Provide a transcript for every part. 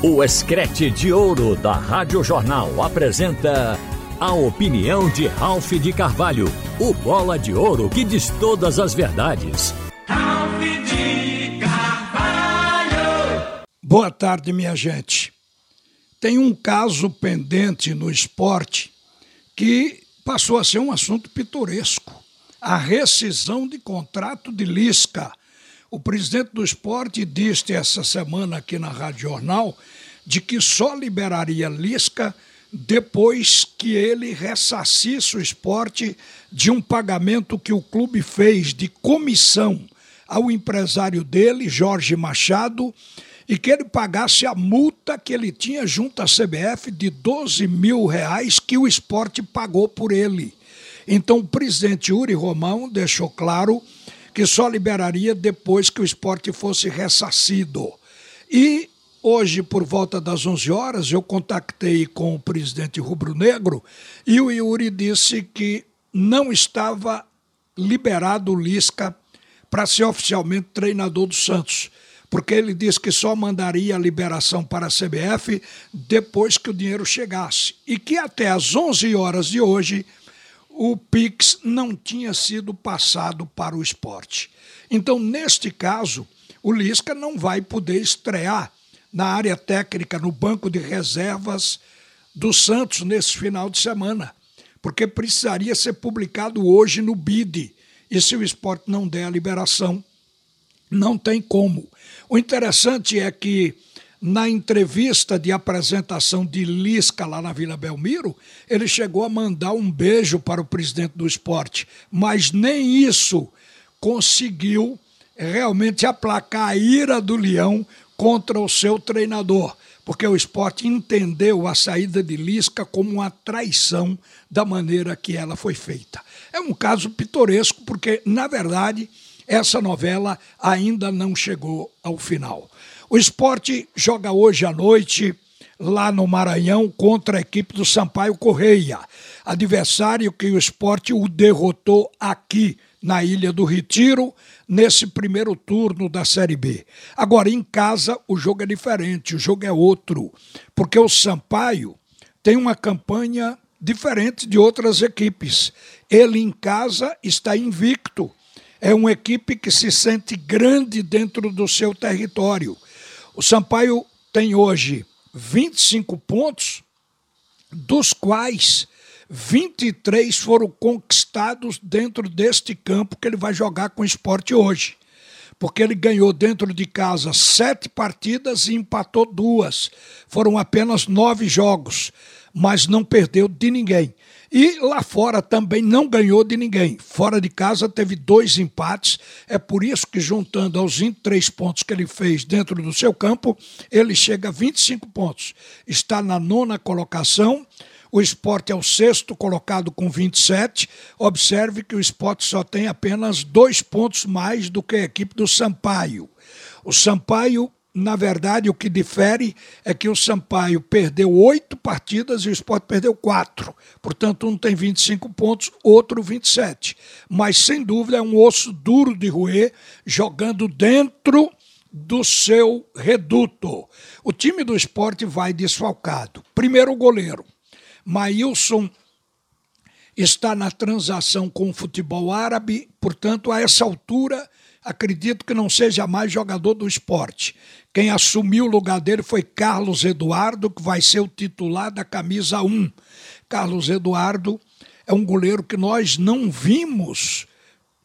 O Escrete de Ouro da Rádio Jornal apresenta a opinião de Ralph de Carvalho, o bola de ouro que diz todas as verdades. Ralph de Carvalho! Boa tarde, minha gente. Tem um caso pendente no esporte que passou a ser um assunto pitoresco: a rescisão de contrato de Lisca o presidente do esporte disse essa semana aqui na Rádio Jornal de que só liberaria Lisca depois que ele ressarcisse o esporte de um pagamento que o clube fez de comissão ao empresário dele, Jorge Machado, e que ele pagasse a multa que ele tinha junto à CBF de 12 mil reais que o esporte pagou por ele. Então o presidente Uri Romão deixou claro que só liberaria depois que o esporte fosse ressarcido. E hoje, por volta das 11 horas, eu contactei com o presidente rubro-negro e o Yuri disse que não estava liberado o Lisca para ser oficialmente treinador do Santos, porque ele disse que só mandaria a liberação para a CBF depois que o dinheiro chegasse e que até às 11 horas de hoje o Pix não tinha sido passado para o esporte. Então, neste caso, o Lisca não vai poder estrear na área técnica, no banco de reservas do Santos nesse final de semana, porque precisaria ser publicado hoje no BID. E se o esporte não der a liberação, não tem como. O interessante é que na entrevista de apresentação de Lisca lá na Vila Belmiro, ele chegou a mandar um beijo para o presidente do esporte, mas nem isso conseguiu realmente aplacar a ira do Leão contra o seu treinador, porque o esporte entendeu a saída de Lisca como uma traição da maneira que ela foi feita. É um caso pitoresco, porque, na verdade, essa novela ainda não chegou ao final. O esporte joga hoje à noite lá no Maranhão contra a equipe do Sampaio Correia, adversário que o esporte o derrotou aqui na Ilha do Retiro, nesse primeiro turno da Série B. Agora, em casa, o jogo é diferente, o jogo é outro, porque o Sampaio tem uma campanha diferente de outras equipes. Ele em casa está invicto. É uma equipe que se sente grande dentro do seu território o Sampaio tem hoje 25 pontos, dos quais 23 foram conquistados dentro deste campo que ele vai jogar com o esporte hoje. Porque ele ganhou dentro de casa sete partidas e empatou duas. Foram apenas nove jogos, mas não perdeu de ninguém. E lá fora também não ganhou de ninguém. Fora de casa teve dois empates. É por isso que, juntando aos 23 pontos que ele fez dentro do seu campo, ele chega a 25 pontos. Está na nona colocação. O esporte é o sexto colocado com 27. Observe que o esporte só tem apenas dois pontos mais do que a equipe do Sampaio. O Sampaio na verdade, o que difere é que o Sampaio perdeu oito partidas e o Sport perdeu quatro. Portanto, um tem 25 pontos, outro 27. Mas, sem dúvida, é um osso duro de roer, jogando dentro do seu reduto. O time do esporte vai desfalcado. Primeiro, o goleiro. Maílson está na transação com o futebol árabe, portanto, a essa altura acredito que não seja mais jogador do esporte. Quem assumiu o lugar dele foi Carlos Eduardo, que vai ser o titular da camisa 1. Carlos Eduardo é um goleiro que nós não vimos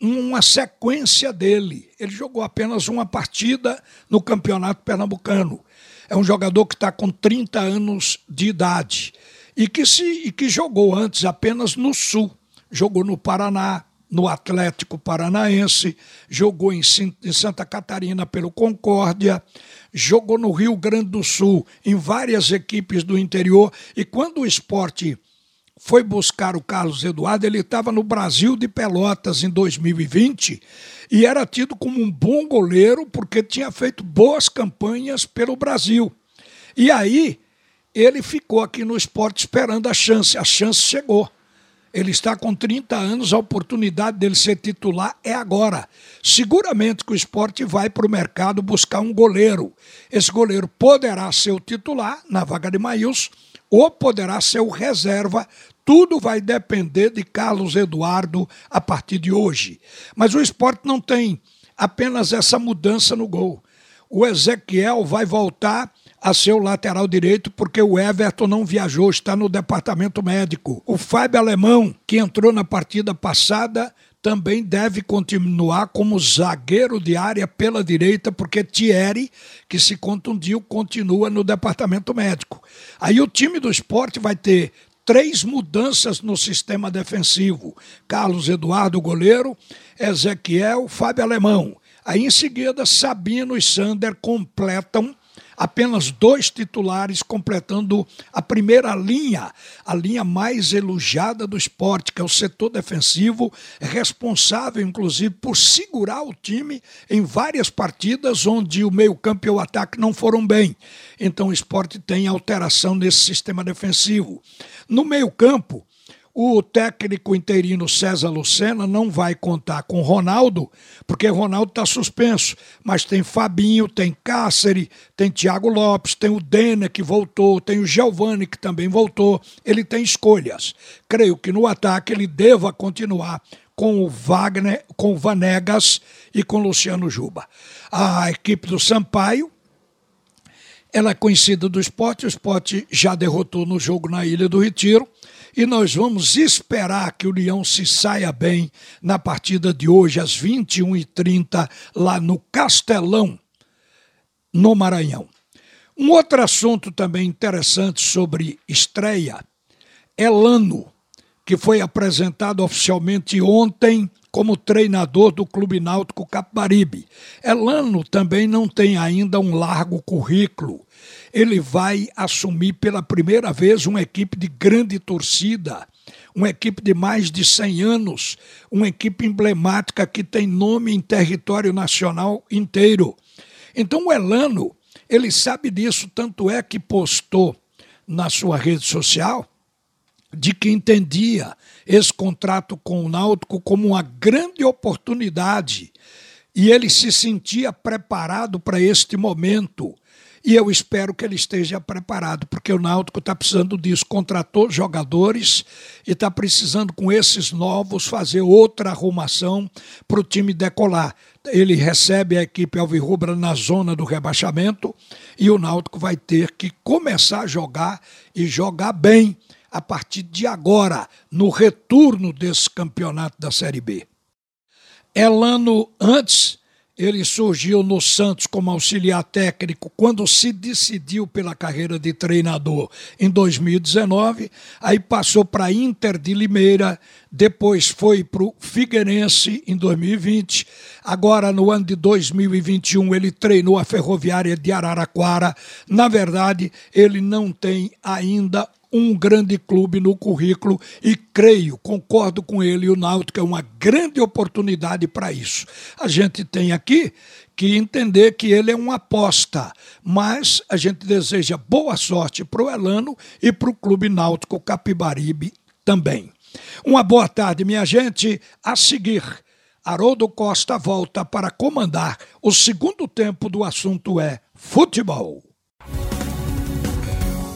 uma sequência dele. Ele jogou apenas uma partida no Campeonato Pernambucano. É um jogador que está com 30 anos de idade e que, se, e que jogou antes apenas no Sul. Jogou no Paraná, no Atlético Paranaense, jogou em, Santa Catarina pelo Concórdia, jogou no Rio Grande do Sul, em várias equipes do interior. E quando o esporte foi buscar o Carlos Eduardo, ele estava no Brasil de Pelotas em 2020 e era tido como um bom goleiro porque tinha feito boas campanhas pelo Brasil. E aí ele ficou aqui no esporte esperando a chance. A chance chegou. Ele está com 30 anos, a oportunidade dele ser titular é agora. Seguramente que o esporte vai para o mercado buscar um goleiro. Esse goleiro poderá ser o titular na vaga de Maílson ou poderá ser o reserva. Tudo vai depender de Carlos Eduardo a partir de hoje. Mas o esporte não tem apenas essa mudança no gol. O Ezequiel vai voltar a ser o lateral direito, porque o Everton não viajou, está no departamento médico. O Fábio Alemão, que entrou na partida passada, também deve continuar como zagueiro de área pela direita, porque Thierry, que se contundiu, continua no departamento médico. Aí o time do esporte vai ter três mudanças no sistema defensivo: Carlos Eduardo, goleiro, Ezequiel, Fábio Alemão. Aí em seguida, Sabino e Sander completam apenas dois titulares completando a primeira linha, a linha mais elogiada do esporte, que é o setor defensivo, responsável inclusive por segurar o time em várias partidas onde o meio-campo e o ataque não foram bem. Então o esporte tem alteração nesse sistema defensivo. No meio-campo, o técnico interino César Lucena não vai contar com Ronaldo, porque Ronaldo está suspenso. Mas tem Fabinho, tem Cáceres, tem Thiago Lopes, tem o Dena que voltou, tem o Giovani que também voltou. Ele tem escolhas. Creio que no ataque ele deva continuar com o Wagner, com o Vanegas e com o Luciano Juba. A equipe do Sampaio, ela é conhecida do esporte, o esporte já derrotou no jogo na Ilha do Retiro e nós vamos esperar que o Leão se saia bem na partida de hoje, às 21h30, lá no Castelão, no Maranhão. Um outro assunto também interessante sobre estreia é Lano, que foi apresentado oficialmente ontem como treinador do Clube Náutico Capibaribe. Elano também não tem ainda um largo currículo. Ele vai assumir pela primeira vez uma equipe de grande torcida, uma equipe de mais de 100 anos, uma equipe emblemática que tem nome em território nacional inteiro. Então o Elano, ele sabe disso, tanto é que postou na sua rede social de que entendia esse contrato com o Náutico como uma grande oportunidade e ele se sentia preparado para este momento. E eu espero que ele esteja preparado, porque o Náutico está precisando disso. Contratou jogadores e está precisando, com esses novos, fazer outra arrumação para o time decolar. Ele recebe a equipe Alvirrubra na zona do rebaixamento e o Náutico vai ter que começar a jogar e jogar bem a partir de agora, no retorno desse campeonato da Série B. Elano, antes, ele surgiu no Santos como auxiliar técnico quando se decidiu pela carreira de treinador em 2019, aí passou para Inter de Limeira, depois foi para o Figueirense em 2020, agora no ano de 2021 ele treinou a Ferroviária de Araraquara. Na verdade, ele não tem ainda um grande clube no currículo e creio, concordo com ele, o Náutico é uma grande oportunidade para isso. A gente tem aqui que entender que ele é uma aposta, mas a gente deseja boa sorte para o Elano e para o Clube Náutico Capibaribe também. Uma boa tarde, minha gente. A seguir, Haroldo Costa volta para comandar o segundo tempo do assunto é futebol.